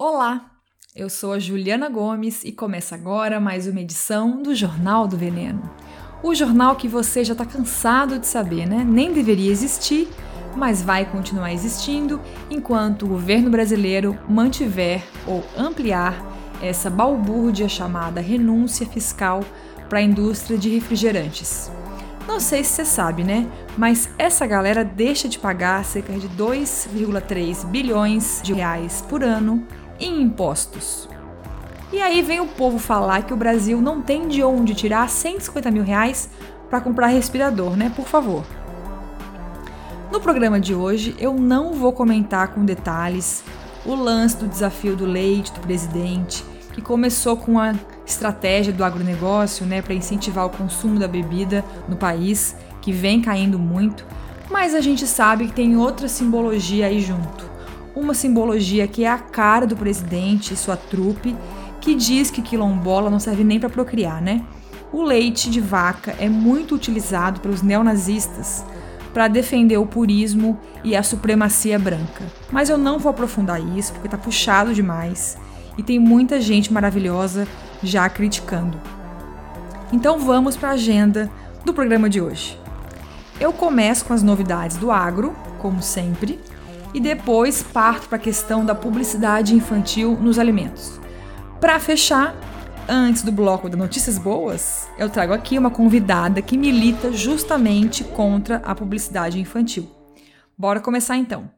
Olá, eu sou a Juliana Gomes e começa agora mais uma edição do Jornal do Veneno. O jornal que você já está cansado de saber, né? Nem deveria existir, mas vai continuar existindo enquanto o governo brasileiro mantiver ou ampliar essa balbúrdia chamada renúncia fiscal para a indústria de refrigerantes. Não sei se você sabe, né? Mas essa galera deixa de pagar cerca de 2,3 bilhões de reais por ano em impostos. E aí vem o povo falar que o Brasil não tem de onde tirar 150 mil reais para comprar respirador, né? Por favor. No programa de hoje eu não vou comentar com detalhes o lance do desafio do leite do presidente, que começou com a estratégia do agronegócio, né, para incentivar o consumo da bebida no país, que vem caindo muito, mas a gente sabe que tem outra simbologia aí junto uma simbologia que é a cara do presidente e sua trupe, que diz que quilombola não serve nem para procriar, né? O leite de vaca é muito utilizado pelos neonazistas para defender o purismo e a supremacia branca. Mas eu não vou aprofundar isso porque tá puxado demais e tem muita gente maravilhosa já criticando. Então vamos para a agenda do programa de hoje. Eu começo com as novidades do agro, como sempre, e depois parto para a questão da publicidade infantil nos alimentos. Para fechar, antes do bloco de notícias boas, eu trago aqui uma convidada que milita justamente contra a publicidade infantil. Bora começar então.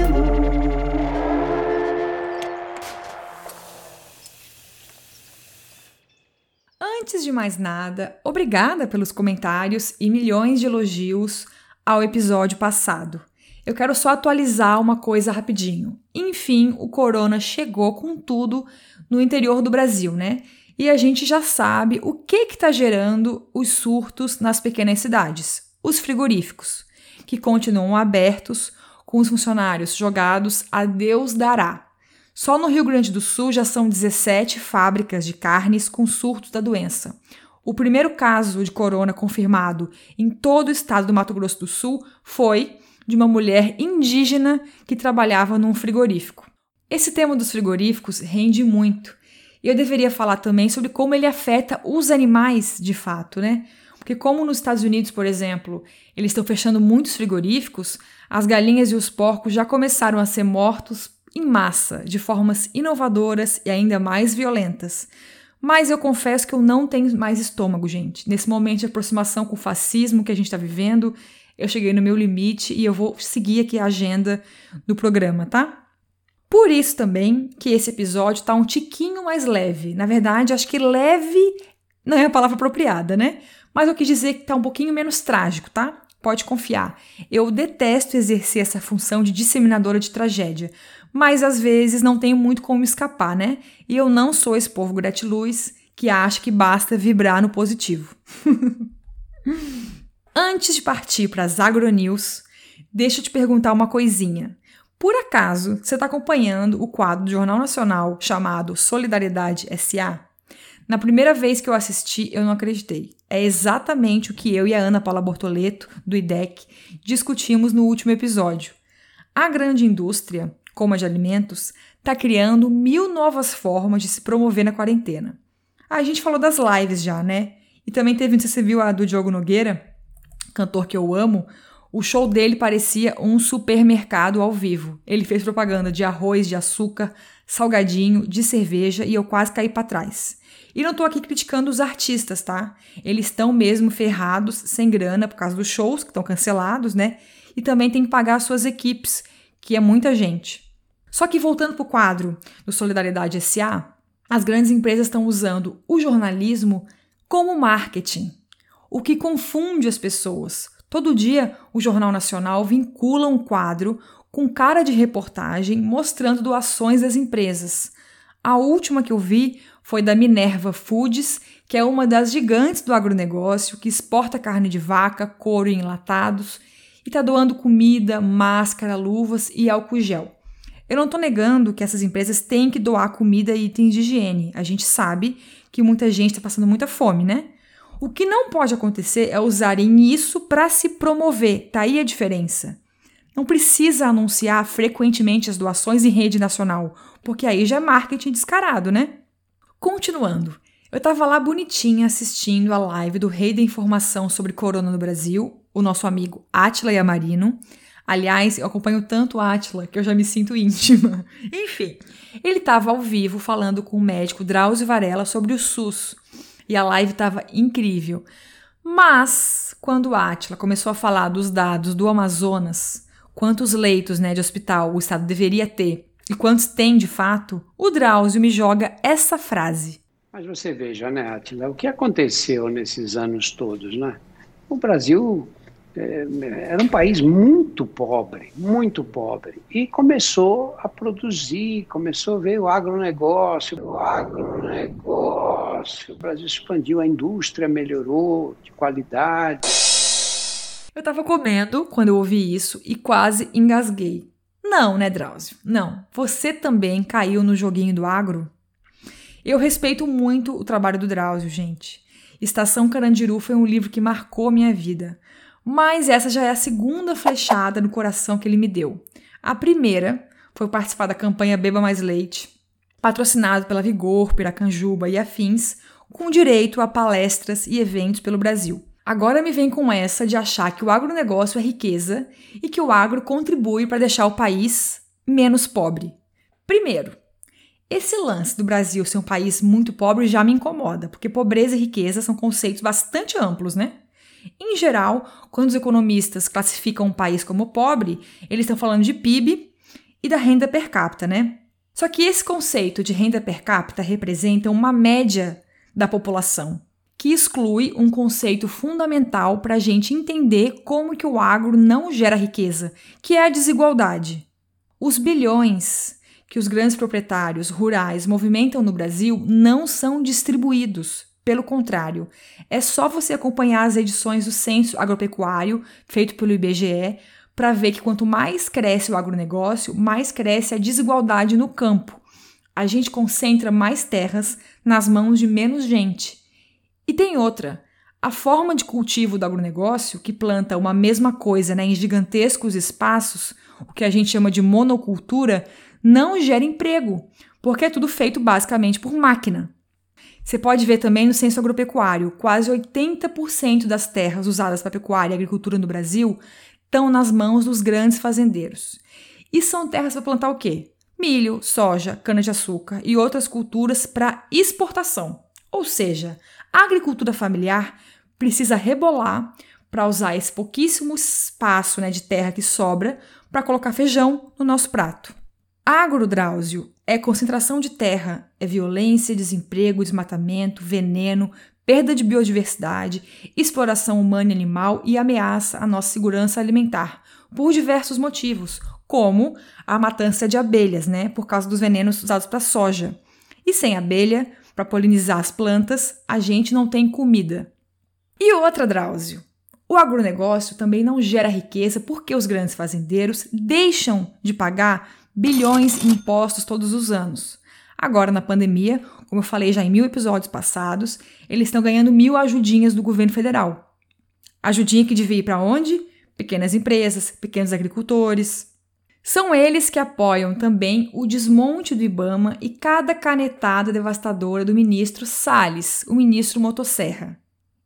Antes de mais nada, obrigada pelos comentários e milhões de elogios ao episódio passado. Eu quero só atualizar uma coisa rapidinho. Enfim, o corona chegou com tudo no interior do Brasil, né? E a gente já sabe o que está gerando os surtos nas pequenas cidades: os frigoríficos, que continuam abertos com os funcionários jogados a Deus dará. Só no Rio Grande do Sul já são 17 fábricas de carnes com surtos da doença. O primeiro caso de corona confirmado em todo o estado do Mato Grosso do Sul foi de uma mulher indígena que trabalhava num frigorífico. Esse tema dos frigoríficos rende muito. E eu deveria falar também sobre como ele afeta os animais de fato, né? Porque, como nos Estados Unidos, por exemplo, eles estão fechando muitos frigoríficos, as galinhas e os porcos já começaram a ser mortos em massa, de formas inovadoras e ainda mais violentas. Mas eu confesso que eu não tenho mais estômago, gente. Nesse momento de aproximação com o fascismo que a gente está vivendo, eu cheguei no meu limite e eu vou seguir aqui a agenda do programa, tá? Por isso também que esse episódio tá um tiquinho mais leve. Na verdade, acho que leve não é a palavra apropriada, né? Mas eu quis dizer que tá um pouquinho menos trágico, tá? Pode confiar. Eu detesto exercer essa função de disseminadora de tragédia, mas às vezes não tenho muito como escapar, né? E eu não sou esse povo gratiluz que acha que basta vibrar no positivo. Antes de partir para as agronews, deixa eu te perguntar uma coisinha. Por acaso você está acompanhando o quadro do Jornal Nacional chamado Solidariedade SA? Na primeira vez que eu assisti, eu não acreditei. É exatamente o que eu e a Ana Paula Bortoleto, do IDEC, discutimos no último episódio. A grande indústria, como a de alimentos, está criando mil novas formas de se promover na quarentena. A gente falou das lives já, né? E também teve, não sei se você viu a do Diogo Nogueira, cantor que eu amo, o show dele parecia um supermercado ao vivo. Ele fez propaganda de arroz, de açúcar, salgadinho, de cerveja e eu quase caí para trás. E não tô aqui criticando os artistas, tá? Eles estão mesmo ferrados, sem grana por causa dos shows que estão cancelados, né? E também tem que pagar as suas equipes, que é muita gente. Só que voltando para o quadro do Solidariedade SA, as grandes empresas estão usando o jornalismo como marketing o que confunde as pessoas. Todo dia, o Jornal Nacional vincula um quadro com cara de reportagem mostrando doações das empresas. A última que eu vi foi da Minerva Foods, que é uma das gigantes do agronegócio, que exporta carne de vaca, couro e enlatados e está doando comida, máscara, luvas e álcool gel. Eu não estou negando que essas empresas têm que doar comida e itens de higiene. A gente sabe que muita gente está passando muita fome, né? O que não pode acontecer é usarem isso para se promover. Tá aí a diferença. Não precisa anunciar frequentemente as doações em rede nacional, porque aí já é marketing descarado, né? Continuando, eu estava lá bonitinha assistindo a live do Rei da Informação sobre Corona no Brasil, o nosso amigo Atila Yamarino. Aliás, eu acompanho tanto Atila que eu já me sinto íntima. Enfim, ele estava ao vivo falando com o médico Drauzio Varela sobre o SUS. E a live estava incrível. Mas, quando Atila começou a falar dos dados do Amazonas, quantos leitos né, de hospital o Estado deveria ter e quantos tem de fato, o Drauzio me joga essa frase. Mas você veja, né, Atila, o que aconteceu nesses anos todos, né? O Brasil era um país muito pobre, muito pobre, e começou a produzir, começou a ver o agronegócio, o agronegócio, o Brasil expandiu, a indústria melhorou de qualidade. Eu estava comendo quando eu ouvi isso e quase engasguei. Não, né, Drauzio? Não. Você também caiu no joguinho do agro? Eu respeito muito o trabalho do Drauzio, gente. Estação Carandiru foi um livro que marcou minha vida. Mas essa já é a segunda flechada no coração que ele me deu. A primeira foi participar da campanha Beba Mais Leite, patrocinado pela Vigor, Piracanjuba e afins, com direito a palestras e eventos pelo Brasil. Agora me vem com essa de achar que o agronegócio é riqueza e que o agro contribui para deixar o país menos pobre. Primeiro, esse lance do Brasil ser um país muito pobre já me incomoda, porque pobreza e riqueza são conceitos bastante amplos, né? Em geral, quando os economistas classificam um país como pobre, eles estão falando de PIB e da renda per capita, né? Só que esse conceito de renda per capita representa uma média da população, que exclui um conceito fundamental para a gente entender como que o agro não gera riqueza, que é a desigualdade. Os bilhões que os grandes proprietários rurais movimentam no Brasil não são distribuídos. Pelo contrário, é só você acompanhar as edições do Censo Agropecuário, feito pelo IBGE, para ver que quanto mais cresce o agronegócio, mais cresce a desigualdade no campo. A gente concentra mais terras nas mãos de menos gente. E tem outra. A forma de cultivo do agronegócio, que planta uma mesma coisa né, em gigantescos espaços, o que a gente chama de monocultura, não gera emprego, porque é tudo feito basicamente por máquina. Você pode ver também no censo agropecuário, quase 80% das terras usadas para pecuária e agricultura no Brasil estão nas mãos dos grandes fazendeiros. E são terras para plantar o quê? Milho, soja, cana-de-açúcar e outras culturas para exportação. Ou seja, a agricultura familiar precisa rebolar para usar esse pouquíssimo espaço né, de terra que sobra para colocar feijão no nosso prato. Agrodrauzio é concentração de terra, é violência, desemprego, desmatamento, veneno, perda de biodiversidade, exploração humana e animal e ameaça à nossa segurança alimentar, por diversos motivos, como a matança de abelhas, né, por causa dos venenos usados para soja. E sem abelha, para polinizar as plantas, a gente não tem comida. E outra, Drauzio. O agronegócio também não gera riqueza porque os grandes fazendeiros deixam de pagar bilhões em impostos todos os anos. Agora, na pandemia, como eu falei já em mil episódios passados, eles estão ganhando mil ajudinhas do governo federal. Ajudinha que devia ir para onde? Pequenas empresas, pequenos agricultores. São eles que apoiam também o desmonte do Ibama e cada canetada devastadora do ministro Salles, o ministro Motosserra.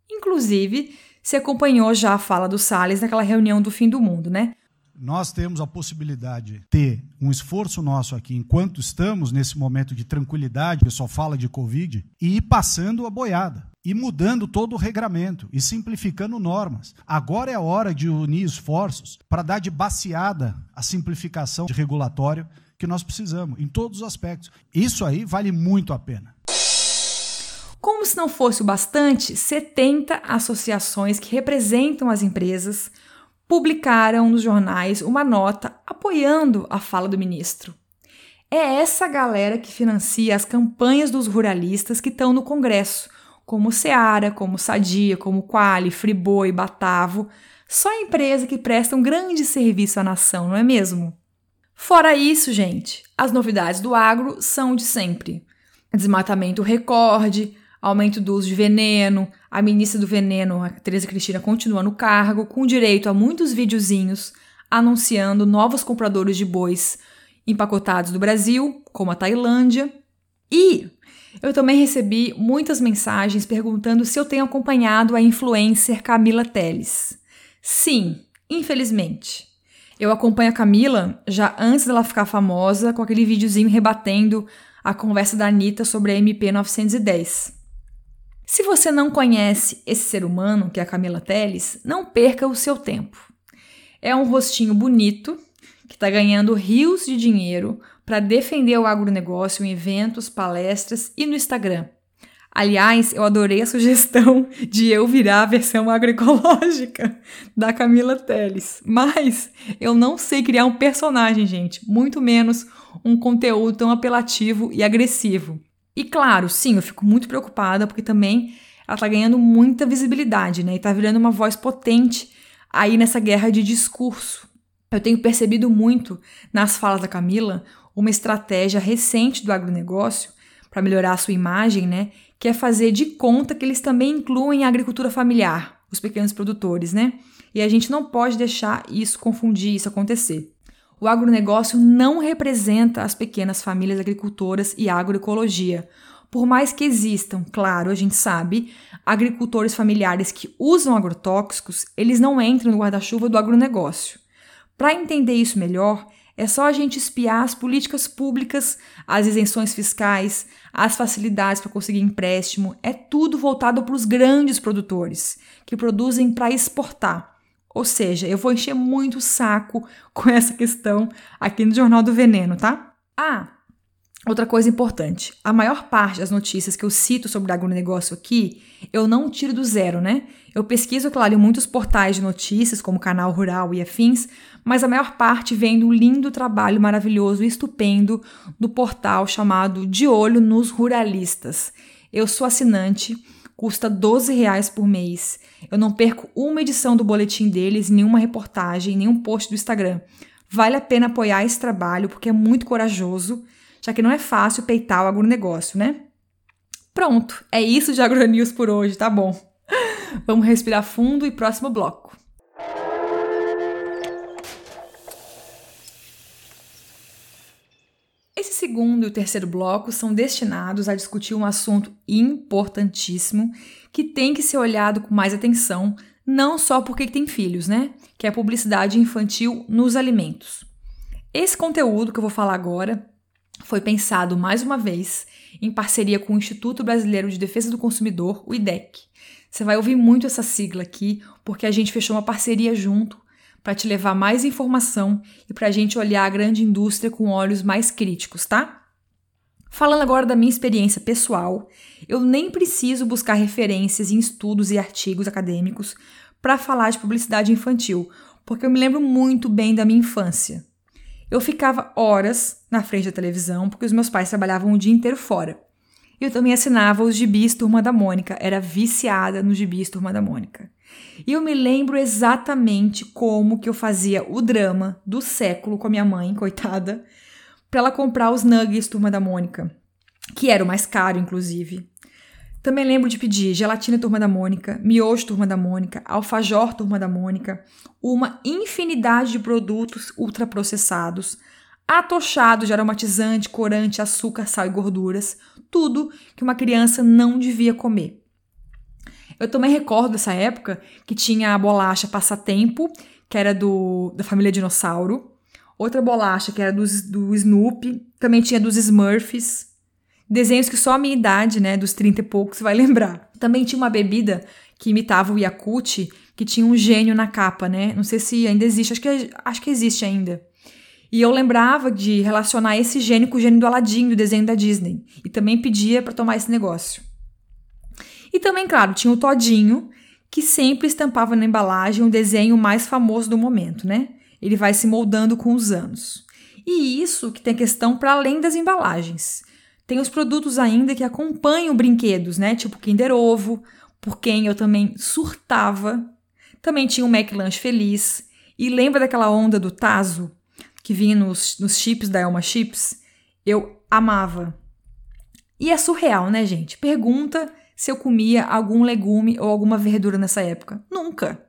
Inclusive, se acompanhou já a fala do Salles naquela reunião do fim do mundo, né? Nós temos a possibilidade de ter um esforço nosso aqui, enquanto estamos nesse momento de tranquilidade, o pessoal fala de Covid, e ir passando a boiada e mudando todo o regramento e simplificando normas. Agora é a hora de unir esforços para dar de baseada a simplificação de regulatório que nós precisamos, em todos os aspectos. Isso aí vale muito a pena. Como se não fosse o bastante, 70 associações que representam as empresas publicaram nos jornais uma nota apoiando a fala do ministro. É essa galera que financia as campanhas dos ruralistas que estão no Congresso, como Seara, como Sadia, como Quali, Friboi, Batavo, só empresa que presta um grande serviço à nação, não é mesmo? Fora isso, gente, as novidades do agro são de sempre. Desmatamento recorde, aumento do uso de veneno, a ministra do veneno, a Teresa Cristina, continua no cargo, com direito a muitos videozinhos anunciando novos compradores de bois empacotados do Brasil, como a Tailândia. E eu também recebi muitas mensagens perguntando se eu tenho acompanhado a influencer Camila Teles. Sim, infelizmente. Eu acompanho a Camila já antes dela ficar famosa, com aquele videozinho rebatendo a conversa da Anitta sobre a MP 910. Se você não conhece esse ser humano, que é a Camila Teles, não perca o seu tempo. É um rostinho bonito, que está ganhando rios de dinheiro para defender o agronegócio em eventos, palestras e no Instagram. Aliás, eu adorei a sugestão de eu virar a versão agroecológica da Camila Teles. Mas eu não sei criar um personagem, gente, muito menos um conteúdo tão apelativo e agressivo. E claro, sim, eu fico muito preocupada porque também ela tá ganhando muita visibilidade, né? E tá virando uma voz potente aí nessa guerra de discurso. Eu tenho percebido muito nas falas da Camila uma estratégia recente do agronegócio para melhorar a sua imagem, né? Que é fazer de conta que eles também incluem a agricultura familiar, os pequenos produtores, né? E a gente não pode deixar isso confundir, isso acontecer. O agronegócio não representa as pequenas famílias agricultoras e agroecologia. Por mais que existam, claro, a gente sabe, agricultores familiares que usam agrotóxicos, eles não entram no guarda-chuva do agronegócio. Para entender isso melhor, é só a gente espiar as políticas públicas, as isenções fiscais, as facilidades para conseguir empréstimo. É tudo voltado para os grandes produtores, que produzem para exportar. Ou seja, eu vou encher muito o saco com essa questão aqui no Jornal do Veneno, tá? Ah, Outra coisa importante, a maior parte das notícias que eu cito sobre agronegócio aqui, eu não tiro do zero, né? Eu pesquiso, claro, em muitos portais de notícias, como Canal Rural e afins, mas a maior parte vem do lindo trabalho maravilhoso e estupendo do portal chamado De Olho nos Ruralistas. Eu sou assinante, custa 12 reais por mês. Eu não perco uma edição do boletim deles, nenhuma reportagem, nenhum post do Instagram. Vale a pena apoiar esse trabalho porque é muito corajoso já que não é fácil peitar o agronegócio, né? Pronto, é isso de AgroNews por hoje, tá bom? Vamos respirar fundo e próximo bloco. Segundo e o terceiro bloco são destinados a discutir um assunto importantíssimo que tem que ser olhado com mais atenção, não só porque tem filhos, né? Que é a publicidade infantil nos alimentos. Esse conteúdo que eu vou falar agora foi pensado mais uma vez em parceria com o Instituto Brasileiro de Defesa do Consumidor, o IDEC. Você vai ouvir muito essa sigla aqui, porque a gente fechou uma parceria junto para te levar mais informação e para a gente olhar a grande indústria com olhos mais críticos, tá? Falando agora da minha experiência pessoal, eu nem preciso buscar referências em estudos e artigos acadêmicos para falar de publicidade infantil, porque eu me lembro muito bem da minha infância. Eu ficava horas na frente da televisão porque os meus pais trabalhavam o dia inteiro fora. Eu também assinava os gibis Turma da Mônica, era viciada nos gibis Turma da Mônica. E eu me lembro exatamente como que eu fazia o drama do século com a minha mãe, coitada, para ela comprar os nuggets Turma da Mônica, que era o mais caro, inclusive. Também lembro de pedir gelatina Turma da Mônica, miojo Turma da Mônica, alfajor Turma da Mônica, uma infinidade de produtos ultraprocessados, atochado de aromatizante, corante, açúcar, sal e gorduras, tudo que uma criança não devia comer. Eu também recordo dessa época que tinha a bolacha Passatempo, que era do, da família Dinossauro, outra bolacha que era do, do Snoopy, também tinha dos Smurfs, Desenhos que só a minha idade, né, dos 30 e poucos, vai lembrar. Também tinha uma bebida que imitava o Yakult, que tinha um gênio na capa, né? Não sei se ainda existe, acho que, acho que existe ainda. E eu lembrava de relacionar esse gênio com o gênio do Aladdin, do desenho da Disney. E também pedia para tomar esse negócio. E também, claro, tinha o Todinho, que sempre estampava na embalagem o desenho mais famoso do momento, né? Ele vai se moldando com os anos. E isso que tem questão para além das embalagens. Tem os produtos ainda que acompanham brinquedos, né? Tipo Kinder Ovo, por quem eu também surtava. Também tinha o McLanche Feliz. E lembra daquela onda do Tazo, que vinha nos, nos chips da Elma Chips? Eu amava. E é surreal, né, gente? Pergunta se eu comia algum legume ou alguma verdura nessa época. Nunca.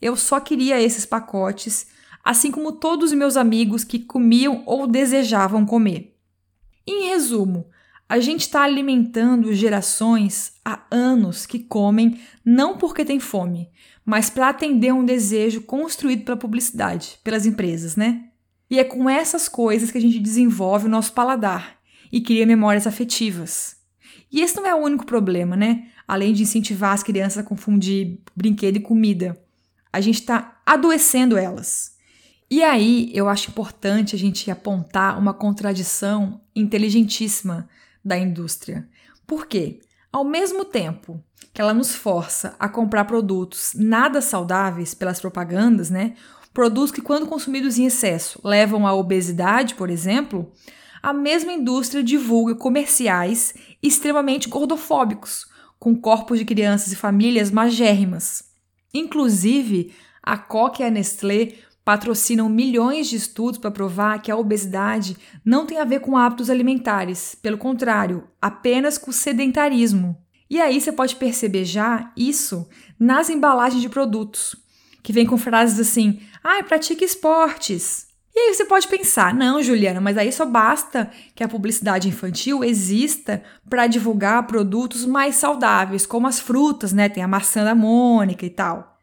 Eu só queria esses pacotes, assim como todos os meus amigos que comiam ou desejavam comer. Em resumo, a gente está alimentando gerações há anos que comem não porque tem fome, mas para atender um desejo construído pela publicidade, pelas empresas, né? E é com essas coisas que a gente desenvolve o nosso paladar e cria memórias afetivas. E esse não é o único problema, né? Além de incentivar as crianças a confundir brinquedo e comida, a gente está adoecendo elas. E aí eu acho importante a gente apontar uma contradição inteligentíssima da indústria. Por quê? Ao mesmo tempo que ela nos força a comprar produtos nada saudáveis pelas propagandas, né? Produtos que, quando consumidos em excesso, levam à obesidade, por exemplo, a mesma indústria divulga comerciais extremamente gordofóbicos, com corpos de crianças e famílias magérrimas. Inclusive, a Coca e a Nestlé patrocinam milhões de estudos para provar que a obesidade não tem a ver com hábitos alimentares, pelo contrário, apenas com sedentarismo. E aí você pode perceber já isso nas embalagens de produtos, que vem com frases assim: "Ai, ah, pratique esportes". E aí você pode pensar: "Não, Juliana, mas aí só basta que a publicidade infantil exista para divulgar produtos mais saudáveis, como as frutas, né? Tem a maçã da Mônica e tal".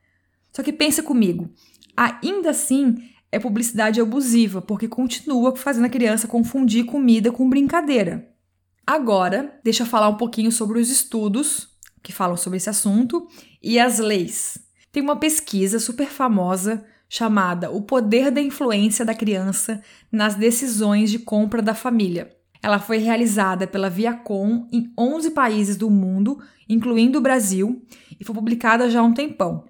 Só que pensa comigo, ainda assim é publicidade abusiva, porque continua fazendo a criança confundir comida com brincadeira. Agora, deixa eu falar um pouquinho sobre os estudos que falam sobre esse assunto e as leis. Tem uma pesquisa super famosa chamada O Poder da Influência da Criança nas Decisões de Compra da Família. Ela foi realizada pela Viacom em 11 países do mundo, incluindo o Brasil, e foi publicada já há um tempão.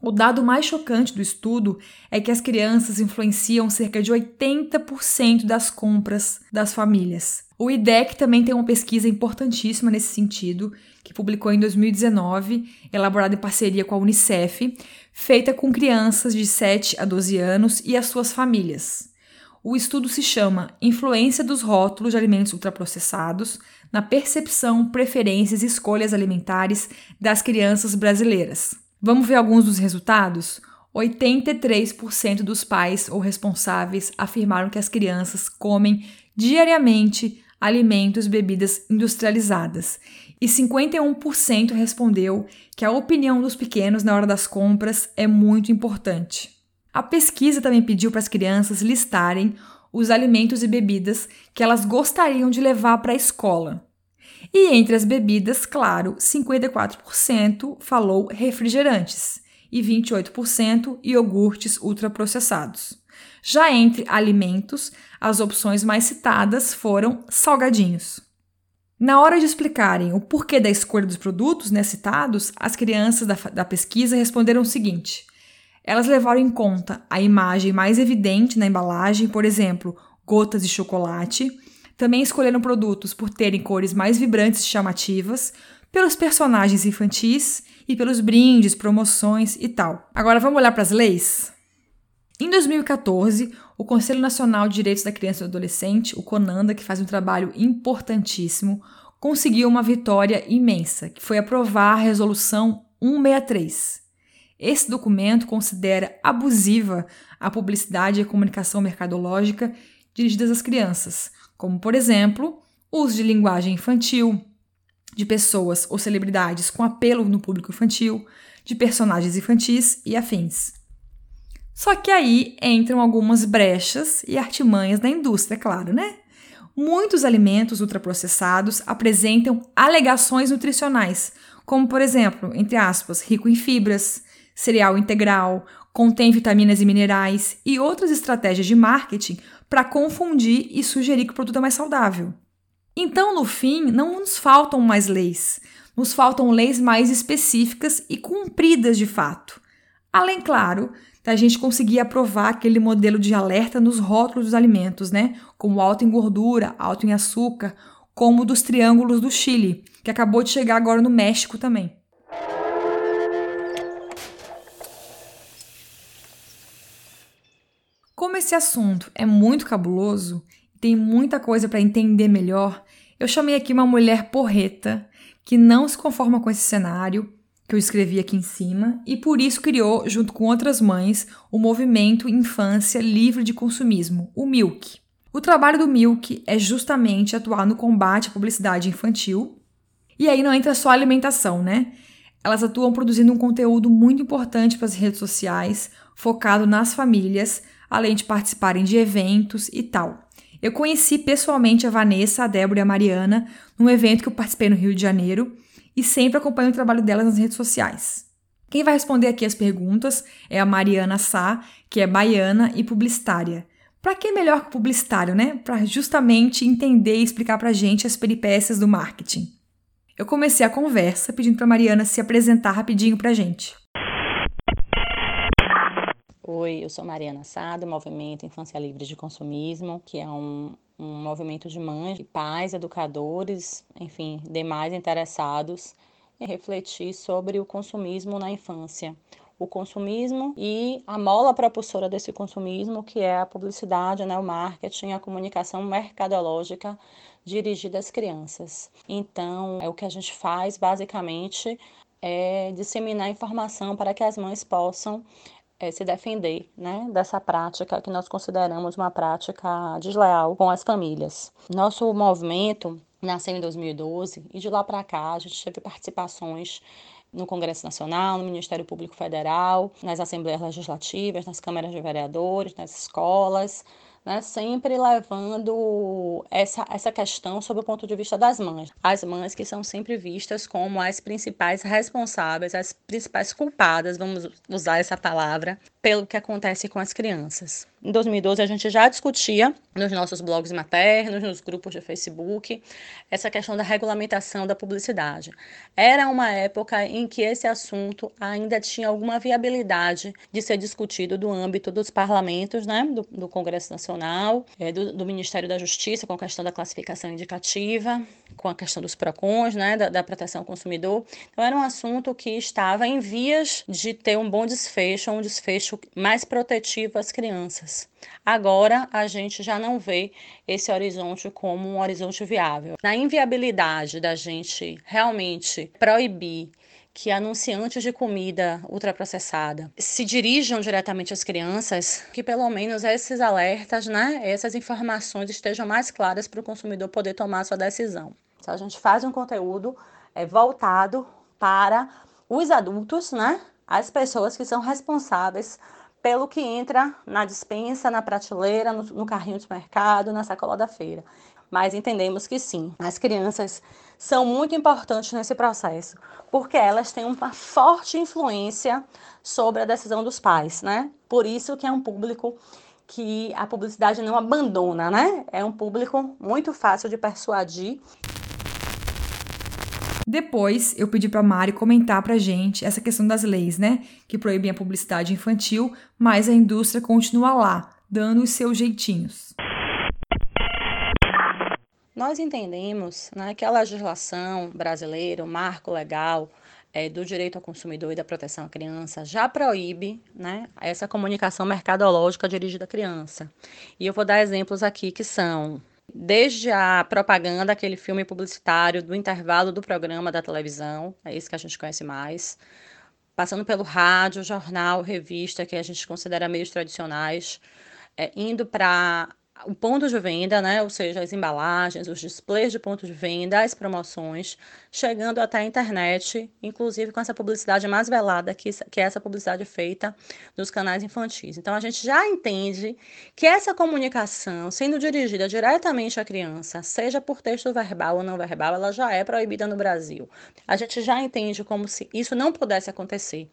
O dado mais chocante do estudo é que as crianças influenciam cerca de 80% das compras das famílias. O IDEC também tem uma pesquisa importantíssima nesse sentido, que publicou em 2019, elaborada em parceria com a Unicef, feita com crianças de 7 a 12 anos e as suas famílias. O estudo se chama Influência dos rótulos de alimentos ultraprocessados na percepção, preferências e escolhas alimentares das crianças brasileiras. Vamos ver alguns dos resultados? 83% dos pais ou responsáveis afirmaram que as crianças comem diariamente alimentos e bebidas industrializadas. E 51% respondeu que a opinião dos pequenos na hora das compras é muito importante. A pesquisa também pediu para as crianças listarem os alimentos e bebidas que elas gostariam de levar para a escola. E entre as bebidas, claro, 54% falou refrigerantes e 28% iogurtes ultraprocessados. Já entre alimentos, as opções mais citadas foram salgadinhos. Na hora de explicarem o porquê da escolha dos produtos né, citados, as crianças da, da pesquisa responderam o seguinte: elas levaram em conta a imagem mais evidente na embalagem, por exemplo, gotas de chocolate, também escolheram produtos por terem cores mais vibrantes e chamativas, pelos personagens infantis e pelos brindes, promoções e tal. Agora vamos olhar para as leis? Em 2014, o Conselho Nacional de Direitos da Criança e do Adolescente, o CONANDA, que faz um trabalho importantíssimo, conseguiu uma vitória imensa, que foi aprovar a Resolução 163. Esse documento considera abusiva a publicidade e a comunicação mercadológica dirigidas às crianças, como, por exemplo, o uso de linguagem infantil, de pessoas ou celebridades com apelo no público infantil, de personagens infantis e afins. Só que aí entram algumas brechas e artimanhas da indústria, claro, né? Muitos alimentos ultraprocessados apresentam alegações nutricionais, como por exemplo, entre aspas, rico em fibras, cereal integral, contém vitaminas e minerais e outras estratégias de marketing para confundir e sugerir que o produto é mais saudável. Então, no fim, não nos faltam mais leis, nos faltam leis mais específicas e cumpridas de fato. Além, claro, da gente conseguir aprovar aquele modelo de alerta nos rótulos dos alimentos, né? Como alto em gordura, alto em açúcar, como dos triângulos do Chile, que acabou de chegar agora no México também. Como esse assunto é muito cabuloso, tem muita coisa para entender melhor, eu chamei aqui uma mulher porreta que não se conforma com esse cenário que eu escrevi aqui em cima e por isso criou, junto com outras mães, o movimento Infância Livre de Consumismo, o MILK. O trabalho do Milk é justamente atuar no combate à publicidade infantil. E aí não entra só a alimentação, né? Elas atuam produzindo um conteúdo muito importante para as redes sociais, focado nas famílias, além de participarem de eventos e tal. Eu conheci pessoalmente a Vanessa, a Débora e a Mariana num evento que eu participei no Rio de Janeiro e sempre acompanho o trabalho delas nas redes sociais. Quem vai responder aqui as perguntas é a Mariana Sá, que é baiana e publicitária. Para que melhor que publicitário, né? Para justamente entender e explicar para a gente as peripécias do marketing. Eu comecei a conversa pedindo para Mariana se apresentar rapidinho para a gente. Oi, eu sou Mariana Sá, do Movimento Infância Livre de Consumismo, que é um, um movimento de mães, pais, educadores, enfim, demais interessados em refletir sobre o consumismo na infância o consumismo e a mola propulsora desse consumismo, que é a publicidade, né, o marketing, a comunicação mercadológica dirigida às crianças. Então, é o que a gente faz basicamente é disseminar informação para que as mães possam é, se defender né, dessa prática que nós consideramos uma prática desleal com as famílias. Nosso movimento nasceu em 2012 e de lá para cá a gente teve participações no Congresso Nacional, no Ministério Público Federal, nas assembleias legislativas, nas câmaras de vereadores, nas escolas, né, sempre levando essa, essa questão sob o ponto de vista das mães. As mães que são sempre vistas como as principais responsáveis, as principais culpadas, vamos usar essa palavra, pelo que acontece com as crianças. Em 2012, a gente já discutia nos nossos blogs maternos, nos grupos de Facebook, essa questão da regulamentação da publicidade. Era uma época em que esse assunto ainda tinha alguma viabilidade de ser discutido do âmbito dos parlamentos, né, do, do Congresso Nacional, é, do, do, Ministério da Justiça, com a questão da classificação indicativa, com a questão dos PROCONs, né, da, da proteção ao consumidor. Então, era um assunto que estava em vias de ter um bom desfecho, um desfecho mais protetivo às crianças. Agora, a gente já não vê esse horizonte como um horizonte viável. Na inviabilidade da gente realmente proibir que anunciantes de comida ultraprocessada se dirijam diretamente às crianças, que pelo menos esses alertas, né, essas informações estejam mais claras para o consumidor poder tomar sua decisão. Então, a gente faz um conteúdo é, voltado para os adultos, né, as pessoas que são responsáveis pelo que entra na dispensa, na prateleira, no, no carrinho de mercado, na sacola da feira. Mas entendemos que sim, as crianças são muito importantes nesse processo, porque elas têm uma forte influência sobre a decisão dos pais, né? Por isso que é um público que a publicidade não abandona, né? É um público muito fácil de persuadir. Depois, eu pedi para Mari comentar para gente essa questão das leis, né, que proíbem a publicidade infantil, mas a indústria continua lá, dando os seus jeitinhos. Nós entendemos né, que a legislação brasileira, o marco legal é, do direito ao consumidor e da proteção à criança, já proíbe né, essa comunicação mercadológica dirigida à criança. E eu vou dar exemplos aqui que são desde a propaganda, aquele filme publicitário do intervalo do programa da televisão, é isso que a gente conhece mais, passando pelo rádio, jornal, revista, que a gente considera meios tradicionais, é, indo para o ponto de venda, né, ou seja, as embalagens, os displays de ponto de venda, as promoções, chegando até a internet, inclusive com essa publicidade mais velada que, que é essa publicidade feita nos canais infantis. Então a gente já entende que essa comunicação, sendo dirigida diretamente à criança, seja por texto verbal ou não verbal, ela já é proibida no Brasil. A gente já entende como se isso não pudesse acontecer.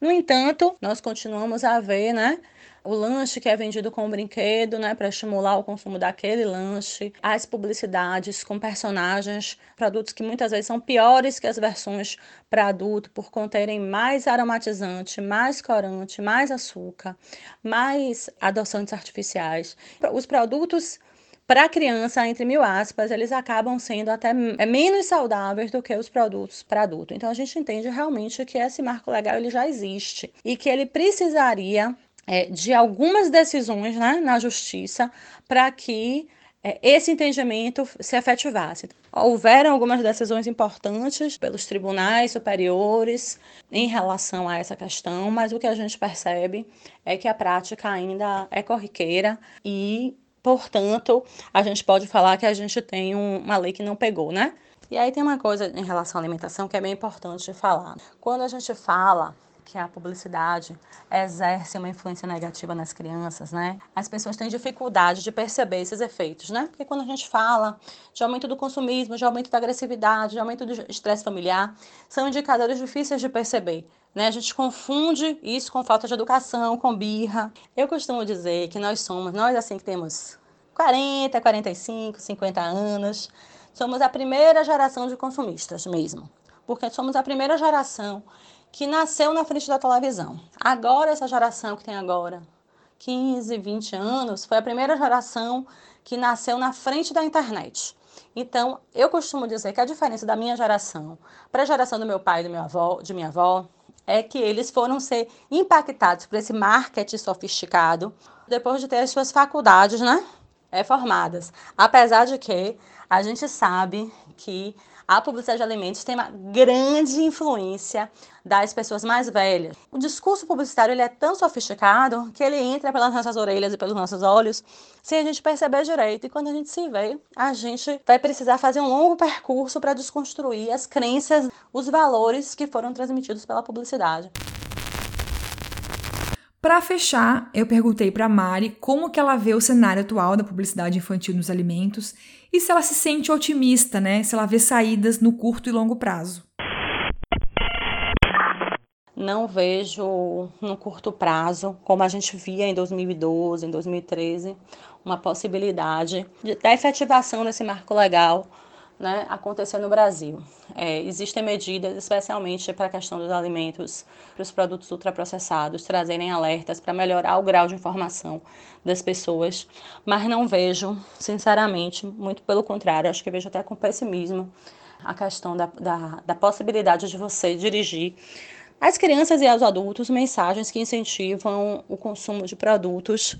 No entanto, nós continuamos a ver, né, o lanche que é vendido com o brinquedo, né, para estimular o consumo daquele lanche, as publicidades com personagens, produtos que muitas vezes são piores que as versões para adulto por conterem mais aromatizante, mais corante, mais açúcar, mais adoçantes artificiais. Os produtos para criança, entre mil aspas, eles acabam sendo até é menos saudáveis do que os produtos para adulto. Então a gente entende realmente que esse marco legal ele já existe e que ele precisaria é, de algumas decisões né, na justiça para que é, esse entendimento se efetivasse. Houveram algumas decisões importantes pelos tribunais superiores em relação a essa questão, mas o que a gente percebe é que a prática ainda é corriqueira e Portanto, a gente pode falar que a gente tem um, uma lei que não pegou, né? E aí tem uma coisa em relação à alimentação que é bem importante de falar. Quando a gente fala que a publicidade exerce uma influência negativa nas crianças, né? As pessoas têm dificuldade de perceber esses efeitos, né? Porque quando a gente fala de aumento do consumismo, de aumento da agressividade, de aumento do estresse familiar, são indicadores difíceis de perceber. Né? A gente confunde isso com falta de educação, com birra. Eu costumo dizer que nós somos, nós assim que temos 40, 45, 50 anos, somos a primeira geração de consumistas mesmo. Porque somos a primeira geração que nasceu na frente da televisão. Agora, essa geração que tem agora 15, 20 anos, foi a primeira geração que nasceu na frente da internet. Então, eu costumo dizer que a diferença da minha geração para a geração do meu pai e do meu avó, de minha avó é que eles foram ser impactados por esse marketing sofisticado depois de ter as suas faculdades, né, é, formadas. Apesar de que a gente sabe que a publicidade de alimentos tem uma grande influência das pessoas mais velhas. O discurso publicitário ele é tão sofisticado que ele entra pelas nossas orelhas e pelos nossos olhos sem a gente perceber direito. E quando a gente se vê, a gente vai precisar fazer um longo percurso para desconstruir as crenças, os valores que foram transmitidos pela publicidade. Para fechar, eu perguntei para Mari como que ela vê o cenário atual da publicidade infantil nos alimentos e se ela se sente otimista, né? Se ela vê saídas no curto e longo prazo. Não vejo no curto prazo, como a gente via em 2012, em 2013, uma possibilidade de, da efetivação desse marco legal né, acontecer no Brasil. É, existem medidas, especialmente para a questão dos alimentos, para os produtos ultraprocessados, trazerem alertas para melhorar o grau de informação das pessoas, mas não vejo, sinceramente, muito pelo contrário, acho que vejo até com pessimismo a questão da, da, da possibilidade de você dirigir às crianças e aos adultos mensagens que incentivam o consumo de produtos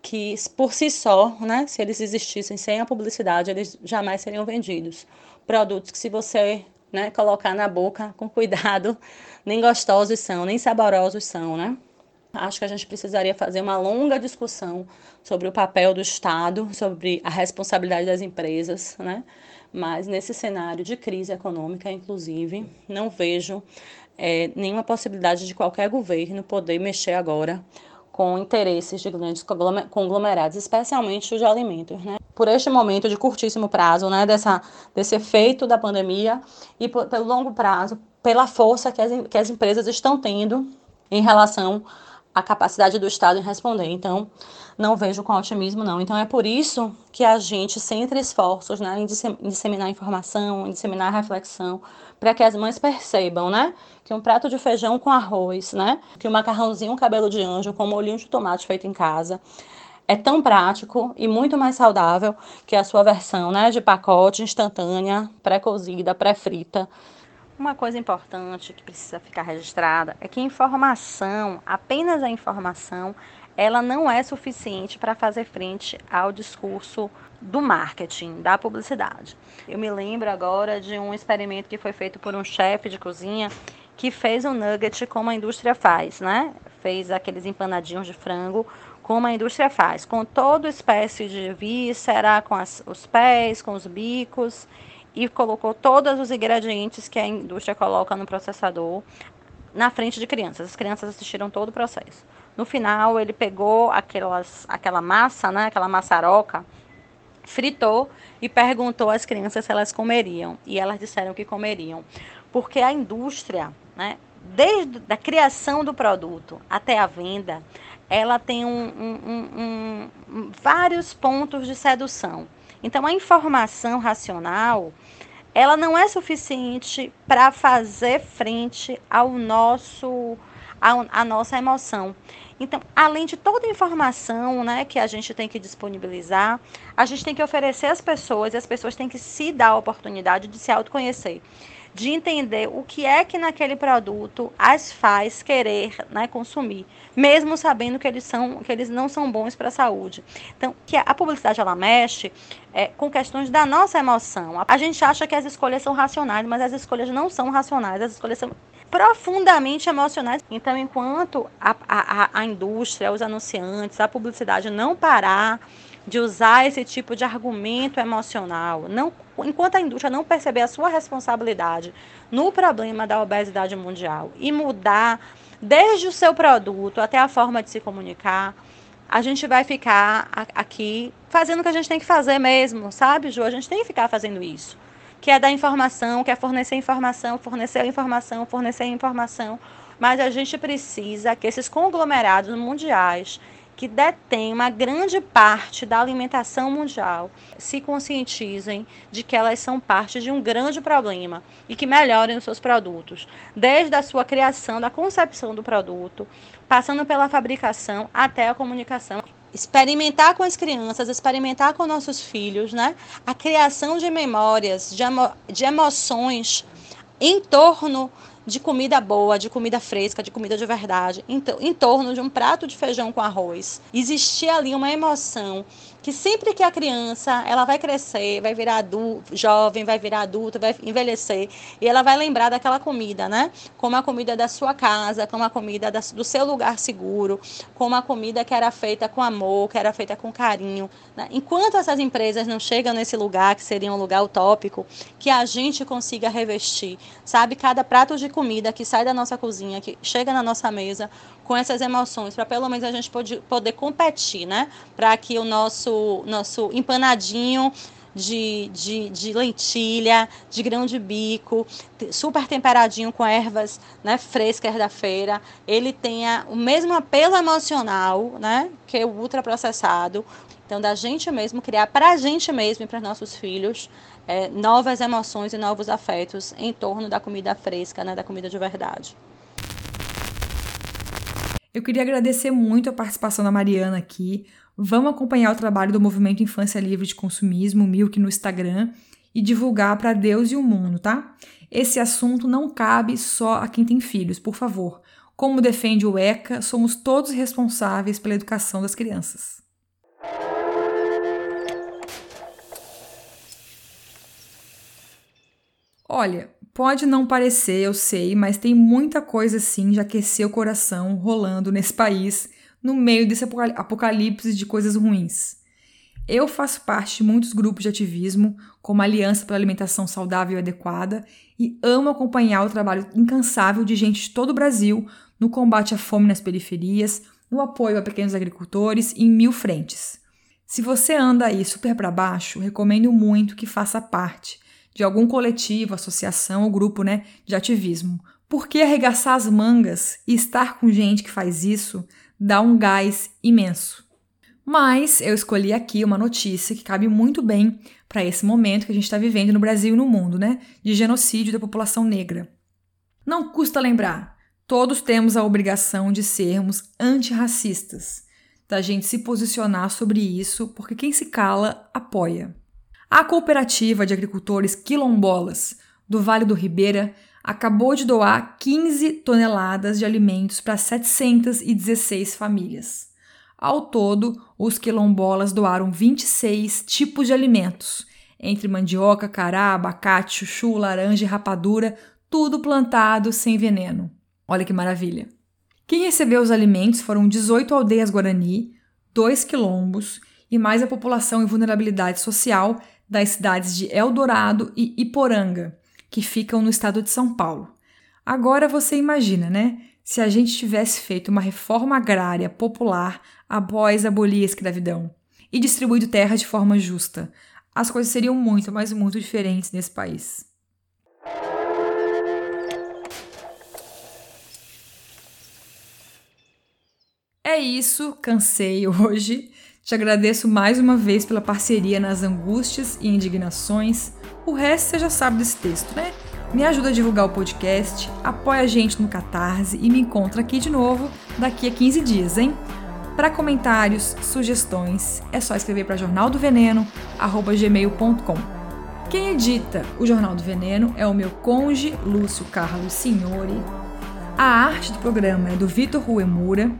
que por si só, né, se eles existissem sem a publicidade, eles jamais seriam vendidos. Produtos que se você né, colocar na boca com cuidado, nem gostosos são, nem saborosos são, né? Acho que a gente precisaria fazer uma longa discussão sobre o papel do Estado, sobre a responsabilidade das empresas, né? Mas nesse cenário de crise econômica, inclusive, não vejo é, nenhuma possibilidade de qualquer governo poder mexer agora com interesses de grandes conglomerados, especialmente os de alimentos, né? Por este momento de curtíssimo prazo, né, dessa, desse efeito da pandemia e por, pelo longo prazo, pela força que as, que as empresas estão tendo em relação à capacidade do Estado em responder. Então, não vejo com otimismo, não. Então, é por isso que a gente centra esforços né, em disseminar informação, em disseminar reflexão, para que as mães percebam, né? Que um prato de feijão com arroz, né? Que um macarrãozinho, um cabelo de anjo com molhinho de tomate feito em casa é tão prático e muito mais saudável que a sua versão, né? De pacote instantânea, pré-cozida, pré-frita. Uma coisa importante que precisa ficar registrada é que informação, apenas a informação, ela não é suficiente para fazer frente ao discurso do marketing, da publicidade. Eu me lembro agora de um experimento que foi feito por um chefe de cozinha que fez um nugget como a indústria faz, né? Fez aqueles empanadinhos de frango como a indústria faz, com toda espécie de víscera, com as, os pés, com os bicos, e colocou todos os ingredientes que a indústria coloca no processador na frente de crianças. As crianças assistiram todo o processo. No final, ele pegou aquelas, aquela massa, né, aquela maçaroca, fritou e perguntou às crianças se elas comeriam. E elas disseram que comeriam. Porque a indústria né, desde a criação do produto até a venda, ela tem um, um, um, vários pontos de sedução. Então, a informação racional, ela não é suficiente para fazer frente ao nosso, à nossa emoção. Então, além de toda a informação né, que a gente tem que disponibilizar, a gente tem que oferecer às pessoas e as pessoas têm que se dar a oportunidade de se autoconhecer de entender o que é que naquele produto as faz querer né, consumir, mesmo sabendo que eles, são, que eles não são bons para a saúde. Então, que a publicidade ela mexe é, com questões da nossa emoção. A gente acha que as escolhas são racionais, mas as escolhas não são racionais, as escolhas são profundamente emocionais. Então, enquanto a, a, a indústria, os anunciantes, a publicidade não parar de usar esse tipo de argumento emocional, não, enquanto a indústria não perceber a sua responsabilidade no problema da obesidade mundial e mudar desde o seu produto até a forma de se comunicar, a gente vai ficar aqui fazendo o que a gente tem que fazer mesmo, sabe, Ju? A gente tem que ficar fazendo isso. Que é dar informação, que é fornecer informação, fornecer informação, fornecer informação. Mas a gente precisa que esses conglomerados mundiais que detêm uma grande parte da alimentação mundial se conscientizem de que elas são parte de um grande problema e que melhorem os seus produtos, desde a sua criação, da concepção do produto, passando pela fabricação até a comunicação. Experimentar com as crianças, experimentar com nossos filhos, né? A criação de memórias, de, emo de emoções em torno de comida boa, de comida fresca, de comida de verdade, em, em torno de um prato de feijão com arroz. Existia ali uma emoção que sempre que a criança ela vai crescer, vai virar adulto, jovem, vai virar adulto, vai envelhecer, e ela vai lembrar daquela comida, né? Como a comida da sua casa, como a comida da, do seu lugar seguro, como a comida que era feita com amor, que era feita com carinho. Né? Enquanto essas empresas não chegam nesse lugar, que seria um lugar utópico, que a gente consiga revestir, sabe? Cada prato de comida que sai da nossa cozinha, que chega na nossa mesa, com essas emoções, para pelo menos a gente pode, poder competir, né? Para que o nosso, nosso empanadinho de, de, de, lentilha, de grão de bico, super temperadinho com ervas né, frescas da feira, ele tenha o mesmo apelo emocional né, que o ultraprocessado. Então, da gente mesmo, criar para a gente mesmo e para nossos filhos é, novas emoções e novos afetos em torno da comida fresca, né, da comida de verdade. Eu queria agradecer muito a participação da Mariana aqui. Vamos acompanhar o trabalho do Movimento Infância Livre de Consumismo, Milk, no Instagram e divulgar para Deus e o mundo, tá? Esse assunto não cabe só a quem tem filhos, por favor. Como defende o ECA, somos todos responsáveis pela educação das crianças. Olha, Pode não parecer, eu sei, mas tem muita coisa assim de aquecer o coração rolando nesse país no meio desse apocalipse de coisas ruins. Eu faço parte de muitos grupos de ativismo, como a Aliança pela Alimentação Saudável e Adequada, e amo acompanhar o trabalho incansável de gente de todo o Brasil no combate à fome nas periferias, no apoio a pequenos agricultores em mil frentes. Se você anda aí super para baixo, recomendo muito que faça parte de algum coletivo, associação ou grupo né, de ativismo. Porque arregaçar as mangas e estar com gente que faz isso dá um gás imenso. Mas eu escolhi aqui uma notícia que cabe muito bem para esse momento que a gente está vivendo no Brasil e no mundo, né? De genocídio da população negra. Não custa lembrar, todos temos a obrigação de sermos antirracistas, da gente se posicionar sobre isso, porque quem se cala apoia. A cooperativa de agricultores quilombolas do Vale do Ribeira acabou de doar 15 toneladas de alimentos para 716 famílias. Ao todo, os quilombolas doaram 26 tipos de alimentos, entre mandioca, cará, abacate, chuchu, laranja e rapadura, tudo plantado sem veneno. Olha que maravilha! Quem recebeu os alimentos foram 18 aldeias guarani, dois quilombos e mais a população em vulnerabilidade social das cidades de Eldorado e Iporanga, que ficam no estado de São Paulo. Agora você imagina, né? Se a gente tivesse feito uma reforma agrária popular após abolir a escravidão e distribuído terra de forma justa, as coisas seriam muito, mas muito diferentes nesse país. É isso, cansei hoje. Te agradeço mais uma vez pela parceria nas angústias e indignações. O resto você já sabe desse texto, né? Me ajuda a divulgar o podcast, apoia a gente no Catarse e me encontra aqui de novo daqui a 15 dias, hein? Para comentários, sugestões, é só escrever para jornaldoveneno@gmail.com. Quem edita o Jornal do Veneno é o meu conge Lúcio Carlos Signori. A arte do programa é do Vitor Ruemura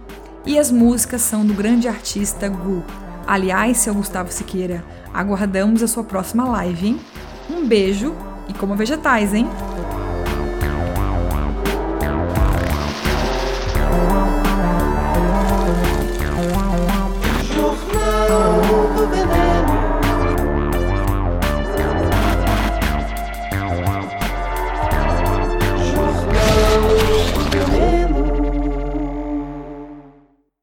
e as músicas são do grande artista Gu. Aliás, seu Gustavo Siqueira, aguardamos a sua próxima live, hein? Um beijo e como vegetais, hein?